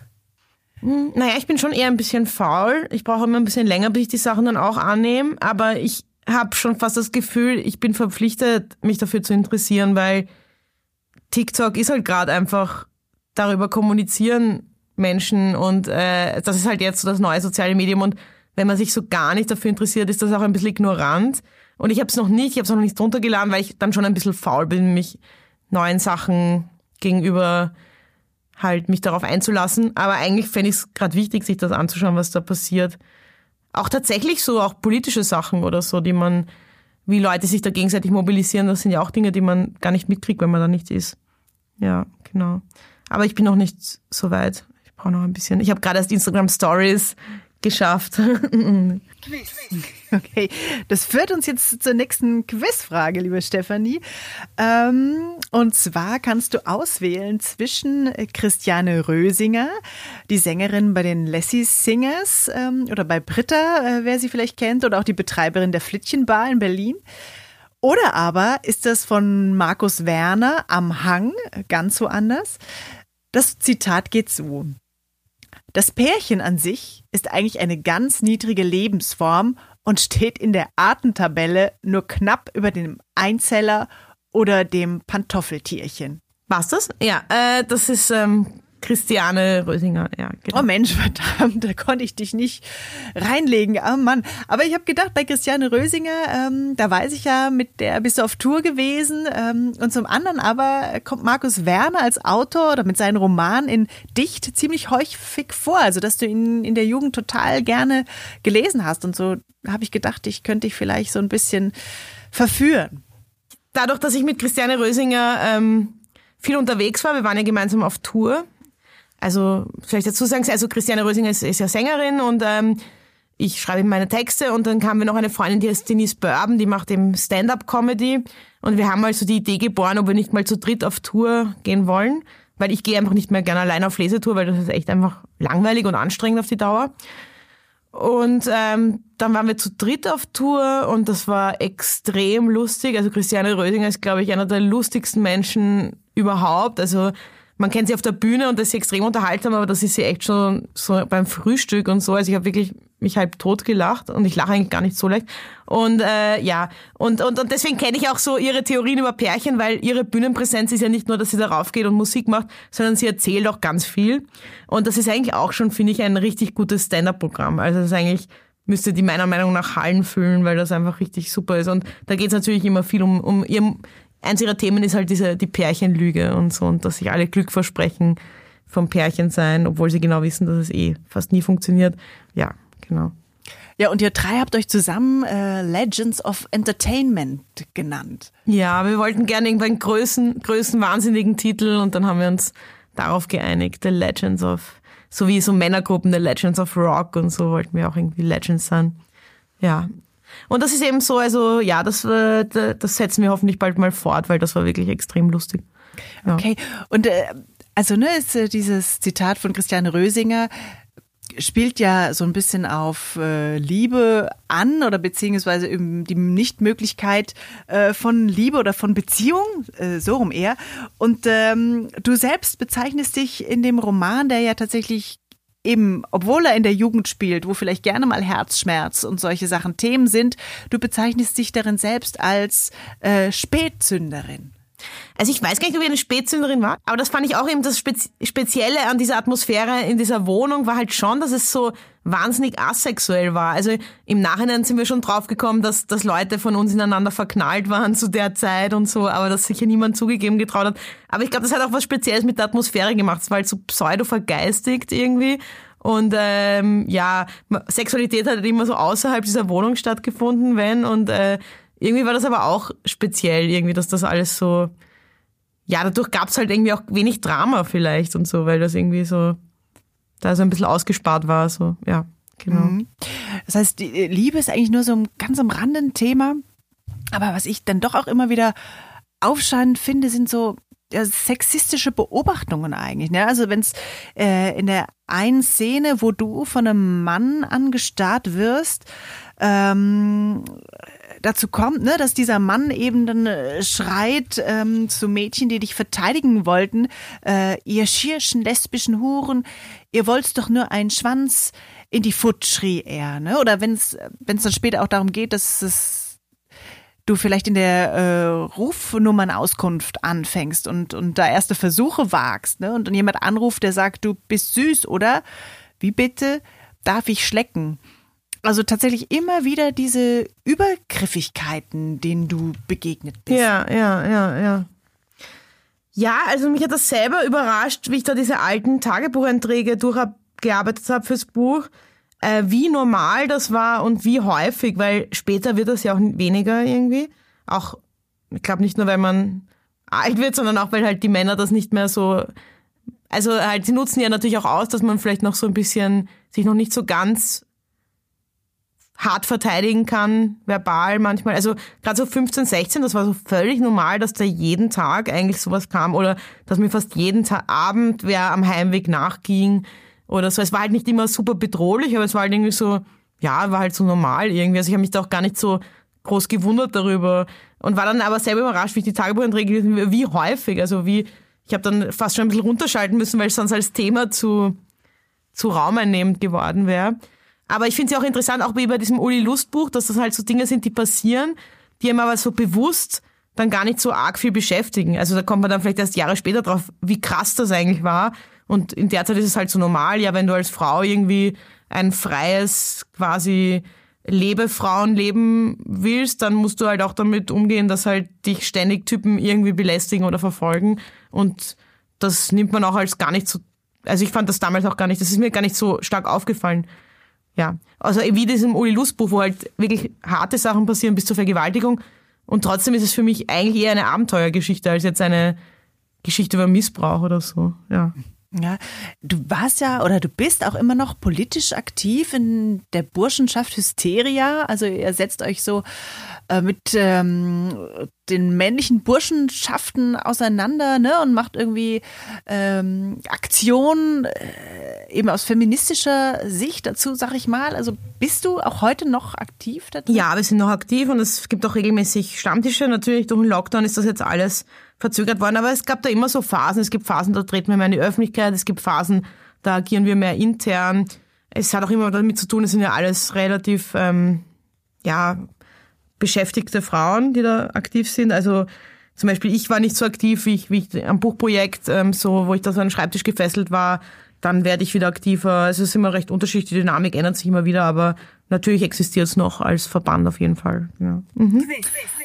B: Hm, naja, ich bin schon eher ein bisschen faul. Ich brauche immer ein bisschen länger, bis ich die Sachen dann auch annehme. Aber ich habe schon fast das Gefühl, ich bin verpflichtet, mich dafür zu interessieren, weil TikTok ist halt gerade einfach darüber kommunizieren Menschen und äh, das ist halt jetzt so das neue soziale Medium und wenn man sich so gar nicht dafür interessiert, ist das auch ein bisschen ignorant. Und ich habe es noch nicht, ich habe es noch nicht runtergeladen, weil ich dann schon ein bisschen faul bin, mich neuen Sachen gegenüber halt mich darauf einzulassen. Aber eigentlich fände ich es gerade wichtig, sich das anzuschauen, was da passiert. Auch tatsächlich so, auch politische Sachen oder so, die man, wie Leute sich da gegenseitig mobilisieren, das sind ja auch Dinge, die man gar nicht mitkriegt, wenn man da nicht ist. Ja, genau. Aber ich bin noch nicht so weit brauche noch ein bisschen. Ich habe gerade erst Instagram Stories geschafft.
A: okay, das führt uns jetzt zur nächsten Quizfrage, liebe Stefanie. Ähm, und zwar kannst du auswählen zwischen Christiane Rösinger, die Sängerin bei den Lassie Singers, ähm, oder bei Britta, äh, wer sie vielleicht kennt, oder auch die Betreiberin der Flittchenbar in Berlin. Oder aber ist das von Markus Werner am Hang, ganz woanders. Das Zitat geht so. Das Pärchen an sich ist eigentlich eine ganz niedrige Lebensform und steht in der Artentabelle nur knapp über dem Einzeller oder dem Pantoffeltierchen.
B: Was das? Ja, äh, das ist ähm, Christiane Rösinger, ja.
A: Genau. Oh Mensch, verdammt, da konnte ich dich nicht reinlegen. Oh Mann. Aber ich habe gedacht, bei Christiane Rösinger, ähm, da weiß ich ja, mit der bist du auf Tour gewesen. Ähm, und zum anderen aber kommt Markus Werner als Autor oder mit seinen Romanen in Dicht ziemlich häufig vor. Also, dass du ihn in der Jugend total gerne gelesen hast. Und so habe ich gedacht, ich könnte dich vielleicht so ein bisschen verführen.
B: Dadurch, dass ich mit Christiane Rösinger ähm, viel unterwegs war, wir waren ja gemeinsam auf Tour, also vielleicht dazu sagen, also Christiane Rösinger ist, ist ja Sängerin und ähm, ich schreibe meine Texte und dann haben wir noch eine Freundin, die heißt Denise Bourbon, die macht eben Stand-up-Comedy und wir haben also die Idee geboren, ob wir nicht mal zu dritt auf Tour gehen wollen, weil ich gehe einfach nicht mehr gerne allein auf Lesetour, weil das ist echt einfach langweilig und anstrengend auf die Dauer. Und ähm, dann waren wir zu dritt auf Tour und das war extrem lustig. Also Christiane Rösinger ist, glaube ich, einer der lustigsten Menschen überhaupt. Also man kennt sie auf der Bühne und das ist extrem unterhaltsam, aber das ist sie echt schon so beim Frühstück und so. Also ich habe wirklich mich halb tot gelacht und ich lache eigentlich gar nicht so leicht. Und äh, ja, und, und, und deswegen kenne ich auch so ihre Theorien über Pärchen, weil ihre Bühnenpräsenz ist ja nicht nur, dass sie darauf geht und Musik macht, sondern sie erzählt auch ganz viel. Und das ist eigentlich auch schon, finde ich, ein richtig gutes Stand-up-Programm. Also das ist eigentlich müsste die meiner Meinung nach Hallen füllen, weil das einfach richtig super ist. Und da geht es natürlich immer viel um, um ihr, eins ihrer Themen ist halt diese, die Pärchenlüge und so und dass sich alle Glück versprechen vom Pärchen sein, obwohl sie genau wissen, dass es eh fast nie funktioniert. Ja, genau.
A: Ja, und ihr drei habt euch zusammen äh, Legends of Entertainment genannt.
B: Ja, wir wollten gerne irgendwann größen, größen wahnsinnigen Titel und dann haben wir uns darauf geeinigt, The Legends of, so wie so Männergruppen, The Legends of Rock und so wollten wir auch irgendwie Legends sein. Ja. Und das ist eben so, also ja, das, äh, das setzen wir hoffentlich bald mal fort, weil das war wirklich extrem lustig.
A: Ja. Okay, und äh, also ne, ist äh, dieses Zitat von Christiane Rösinger, spielt ja so ein bisschen auf äh, Liebe an oder beziehungsweise die Nichtmöglichkeit äh, von Liebe oder von Beziehung, äh, so rum eher. Und ähm, du selbst bezeichnest dich in dem Roman, der ja tatsächlich eben, obwohl er in der Jugend spielt, wo vielleicht gerne mal Herzschmerz und solche Sachen Themen sind, du bezeichnest dich darin selbst als äh, Spätzünderin.
B: Also ich weiß gar nicht, ob ich eine Spätzünderin war, aber das fand ich auch eben das Spezielle an dieser Atmosphäre in dieser Wohnung war halt schon, dass es so wahnsinnig asexuell war. Also im Nachhinein sind wir schon draufgekommen, dass, dass Leute von uns ineinander verknallt waren zu der Zeit und so, aber dass sicher niemand zugegeben getraut hat. Aber ich glaube, das hat auch was Spezielles mit der Atmosphäre gemacht. Es war halt so pseudo vergeistigt irgendwie. Und ähm, ja, Sexualität hat halt immer so außerhalb dieser Wohnung stattgefunden, wenn. Und äh, irgendwie war das aber auch speziell, irgendwie, dass das alles so, ja, dadurch gab es halt irgendwie auch wenig Drama vielleicht und so, weil das irgendwie so, da so ein bisschen ausgespart war, so, ja, genau. Mhm.
A: Das heißt, die Liebe ist eigentlich nur so ein ganz am Rande ein Thema, aber was ich dann doch auch immer wieder aufscheinend finde, sind so ja, sexistische Beobachtungen eigentlich. Ne? Also wenn es äh, in der einen Szene, wo du von einem Mann angestarrt wirst, ähm, dazu kommt, ne, dass dieser Mann eben dann äh, schreit ähm, zu Mädchen, die dich verteidigen wollten, äh, ihr schirschen lesbischen Huren, ihr wollt doch nur einen Schwanz in die Foot, schrie er. Ne? Oder wenn es dann später auch darum geht, dass es du vielleicht in der äh, Rufnummernauskunft anfängst und, und da erste Versuche wagst, ne? Und dann jemand anruft, der sagt, du bist süß, oder? Wie bitte? Darf ich schlecken? Also tatsächlich immer wieder diese Übergriffigkeiten, denen du begegnet bist.
B: Ja, ja, ja, ja. Ja, also mich hat das selber überrascht, wie ich da diese alten Tagebucheinträge durchgearbeitet habe fürs Buch, äh, wie normal das war und wie häufig, weil später wird das ja auch weniger irgendwie. Auch, ich glaube nicht nur, weil man alt wird, sondern auch, weil halt die Männer das nicht mehr so also halt, sie nutzen ja natürlich auch aus, dass man vielleicht noch so ein bisschen sich noch nicht so ganz hart verteidigen kann, verbal manchmal. Also gerade so 15, 16, das war so völlig normal, dass da jeden Tag eigentlich sowas kam oder dass mir fast jeden Tag Abend wer am Heimweg nachging oder so. Es war halt nicht immer super bedrohlich, aber es war halt irgendwie so, ja, war halt so normal irgendwie. Also ich habe mich da auch gar nicht so groß gewundert darüber und war dann aber selber überrascht, wie ich die Tagebucheinträge, wie häufig, also wie, ich habe dann fast schon ein bisschen runterschalten müssen, weil es sonst als Thema zu, zu raumeinnehmend geworden wäre. Aber ich finde es ja auch interessant, auch wie bei diesem Uli Lust Buch, dass das halt so Dinge sind, die passieren, die einem aber so bewusst dann gar nicht so arg viel beschäftigen. Also da kommt man dann vielleicht erst Jahre später drauf, wie krass das eigentlich war. Und in der Zeit ist es halt so normal, ja, wenn du als Frau irgendwie ein freies, quasi Lebefrauen leben willst, dann musst du halt auch damit umgehen, dass halt dich ständig Typen irgendwie belästigen oder verfolgen. Und das nimmt man auch als gar nicht so, also ich fand das damals auch gar nicht, das ist mir gar nicht so stark aufgefallen. Ja, also wie diesem Uli Lustbuch, wo halt wirklich harte Sachen passieren bis zur Vergewaltigung. Und trotzdem ist es für mich eigentlich eher eine Abenteuergeschichte als jetzt eine Geschichte über Missbrauch oder so. Ja.
A: Ja, du warst ja oder du bist auch immer noch politisch aktiv in der Burschenschaft Hysteria. Also ihr setzt euch so äh, mit ähm, den männlichen Burschenschaften auseinander ne, und macht irgendwie ähm, Aktionen äh, eben aus feministischer Sicht dazu, sag ich mal. Also bist du auch heute noch aktiv
B: dazu? Ja, wir sind noch aktiv und es gibt auch regelmäßig Stammtische. Natürlich durch den Lockdown ist das jetzt alles verzögert worden, aber es gab da immer so Phasen. Es gibt Phasen, da treten wir mehr in die Öffentlichkeit, es gibt Phasen, da agieren wir mehr intern. es hat auch immer damit zu tun, es sind ja alles relativ, ähm, ja, beschäftigte Frauen, die da aktiv sind. Also zum Beispiel ich war nicht so aktiv, wie ich, wie ich am Buchprojekt, ähm, so, wo ich da so an den Schreibtisch gefesselt war, dann werde ich wieder aktiver. Es ist immer recht unterschiedlich, die Dynamik ändert sich immer wieder, aber natürlich existiert es noch als Verband auf jeden Fall. Ja. Mhm.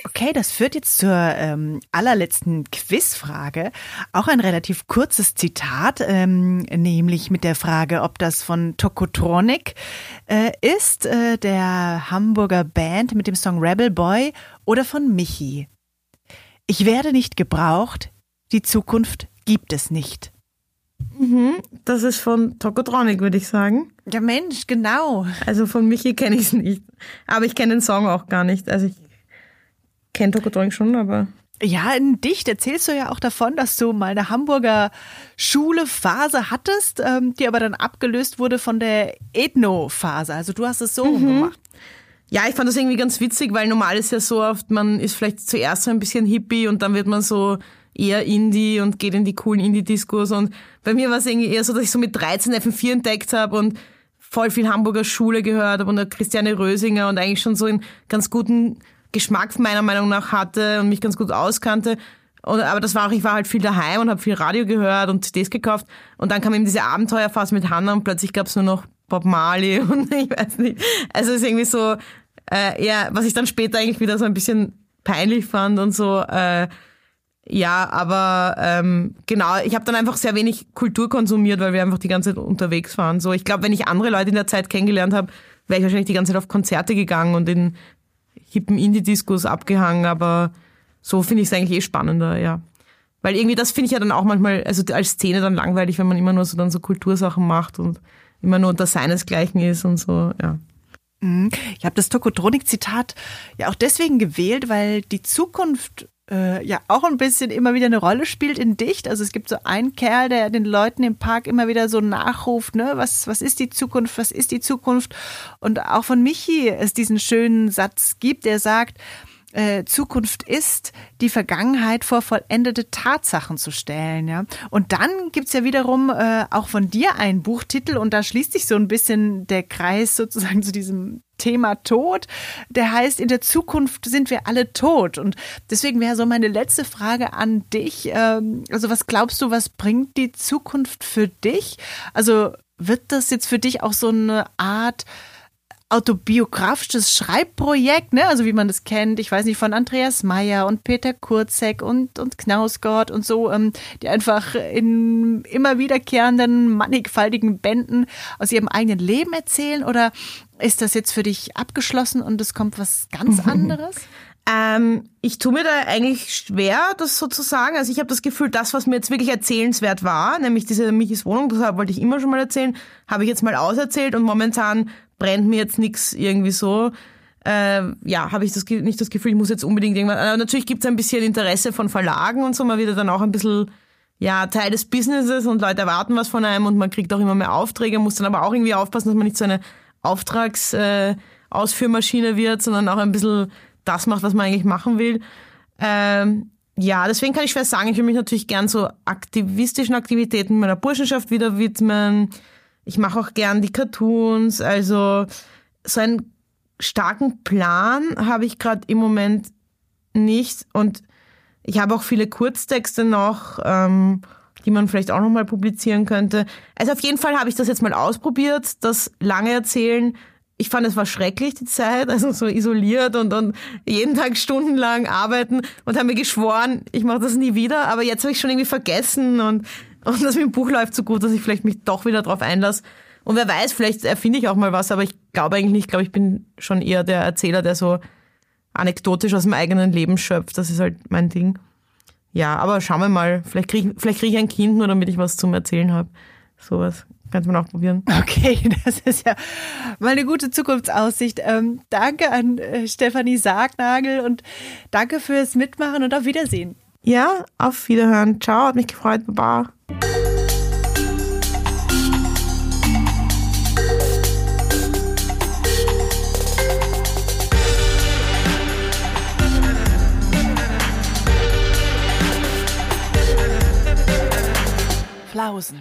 A: Okay, das führt jetzt zur ähm, allerletzten Quizfrage. Auch ein relativ kurzes Zitat, ähm, nämlich mit der Frage, ob das von Tokotronic äh, ist, äh, der Hamburger Band mit dem Song Rebel Boy, oder von Michi. Ich werde nicht gebraucht, die Zukunft gibt es nicht.
B: Mhm, das ist von Tokotronic, würde ich sagen.
A: Ja, Mensch, genau.
B: Also von Michi kenne ich es nicht. Aber ich kenne den Song auch gar nicht. Also ich kenne Tokotronic schon, aber.
A: Ja, in Dicht erzählst du ja auch davon, dass du mal eine Hamburger Schule-Phase hattest, ähm, die aber dann abgelöst wurde von der Ethno-Phase. Also du hast es so mhm. gemacht.
B: Ja, ich fand das irgendwie ganz witzig, weil normal ist ja so oft, man ist vielleicht zuerst so ein bisschen hippie und dann wird man so eher Indie und geht in die coolen Indie-Discos. Und bei mir war es irgendwie eher so, dass ich so mit 13 FM4 entdeckt habe und voll viel Hamburger Schule gehört habe und der Christiane Rösinger und eigentlich schon so einen ganz guten Geschmack meiner Meinung nach hatte und mich ganz gut auskannte. Und, aber das war auch, ich war halt viel daheim und habe viel Radio gehört und CDs gekauft. Und dann kam eben diese Abenteuerphase mit Hannah und plötzlich gab es nur noch Bob Marley und ich weiß nicht. Also es ist irgendwie so, äh, ja, was ich dann später eigentlich wieder so ein bisschen peinlich fand und so, äh, ja, aber ähm, genau, ich habe dann einfach sehr wenig Kultur konsumiert, weil wir einfach die ganze Zeit unterwegs waren. So, ich glaube, wenn ich andere Leute in der Zeit kennengelernt habe, wäre ich wahrscheinlich die ganze Zeit auf Konzerte gegangen und in hippen Indie-Discos abgehangen, aber so finde ich es eigentlich eh spannender, ja. Weil irgendwie das finde ich ja dann auch manchmal, also als Szene dann langweilig, wenn man immer nur so dann so Kultursachen macht und immer nur unter seinesgleichen ist und so, ja.
A: Mhm. Ich habe das Tokotronik-Zitat ja auch deswegen gewählt, weil die Zukunft äh, ja auch ein bisschen immer wieder eine Rolle spielt in Dicht. Also es gibt so einen Kerl, der den Leuten im Park immer wieder so nachruft, ne, was, was ist die Zukunft, was ist die Zukunft? Und auch von Michi es diesen schönen Satz gibt, der sagt, äh, Zukunft ist, die Vergangenheit vor vollendete Tatsachen zu stellen. Ja? Und dann gibt's ja wiederum äh, auch von dir einen Buchtitel und da schließt sich so ein bisschen der Kreis sozusagen zu diesem Thema Tod. Der heißt, in der Zukunft sind wir alle tot. Und deswegen wäre so meine letzte Frage an dich. Ähm, also was glaubst du, was bringt die Zukunft für dich? Also wird das jetzt für dich auch so eine Art autobiografisches Schreibprojekt, ne? also wie man das kennt, ich weiß nicht, von Andreas Meyer und Peter Kurzek und, und Knausgott und so, ähm, die einfach in immer wiederkehrenden, mannigfaltigen Bänden aus ihrem eigenen Leben erzählen? Oder ist das jetzt für dich abgeschlossen und es kommt was ganz anderes?
B: Ähm, ich tue mir da eigentlich schwer, das sozusagen. Also ich habe das Gefühl, das, was mir jetzt wirklich erzählenswert war, nämlich diese Michis Wohnung, das wollte ich immer schon mal erzählen, habe ich jetzt mal auserzählt und momentan brennt mir jetzt nichts irgendwie so. Äh, ja, habe ich das, nicht das Gefühl, ich muss jetzt unbedingt irgendwann. Aber natürlich gibt es ein bisschen Interesse von Verlagen und so, man wird dann auch ein bisschen ja, Teil des Businesses und Leute erwarten was von einem und man kriegt auch immer mehr Aufträge, muss dann aber auch irgendwie aufpassen, dass man nicht so eine Auftragsausführmaschine äh, wird, sondern auch ein bisschen das macht, was man eigentlich machen will. Ähm, ja, deswegen kann ich schwer sagen, ich will mich natürlich gern so aktivistischen Aktivitäten meiner Burschenschaft wieder widmen. Ich mache auch gern die Cartoons. Also so einen starken Plan habe ich gerade im Moment nicht. Und ich habe auch viele Kurztexte noch, ähm, die man vielleicht auch nochmal publizieren könnte. Also auf jeden Fall habe ich das jetzt mal ausprobiert, das lange erzählen. Ich fand, es war schrecklich, die Zeit, also so isoliert und, und jeden Tag stundenlang arbeiten und habe mir geschworen, ich mache das nie wieder. Aber jetzt habe ich schon irgendwie vergessen und und das mit dem Buch läuft so gut, dass ich vielleicht mich doch wieder drauf einlasse. Und wer weiß, vielleicht erfinde ich auch mal was, aber ich glaube eigentlich nicht. Ich glaube, ich bin schon eher der Erzähler, der so anekdotisch aus dem eigenen Leben schöpft. Das ist halt mein Ding. Ja, aber schauen wir mal. Vielleicht kriege vielleicht krieg ich ein Kind, nur damit ich was zum Erzählen habe. Sowas. Könnte man auch probieren.
A: Okay, das ist ja mal eine gute Zukunftsaussicht. Ähm, danke an äh, Stefanie Sargnagel und danke fürs Mitmachen und auf Wiedersehen.
B: Ja, auf Wiederhören. Ciao, hat mich gefreut. Baba.
A: Flausen.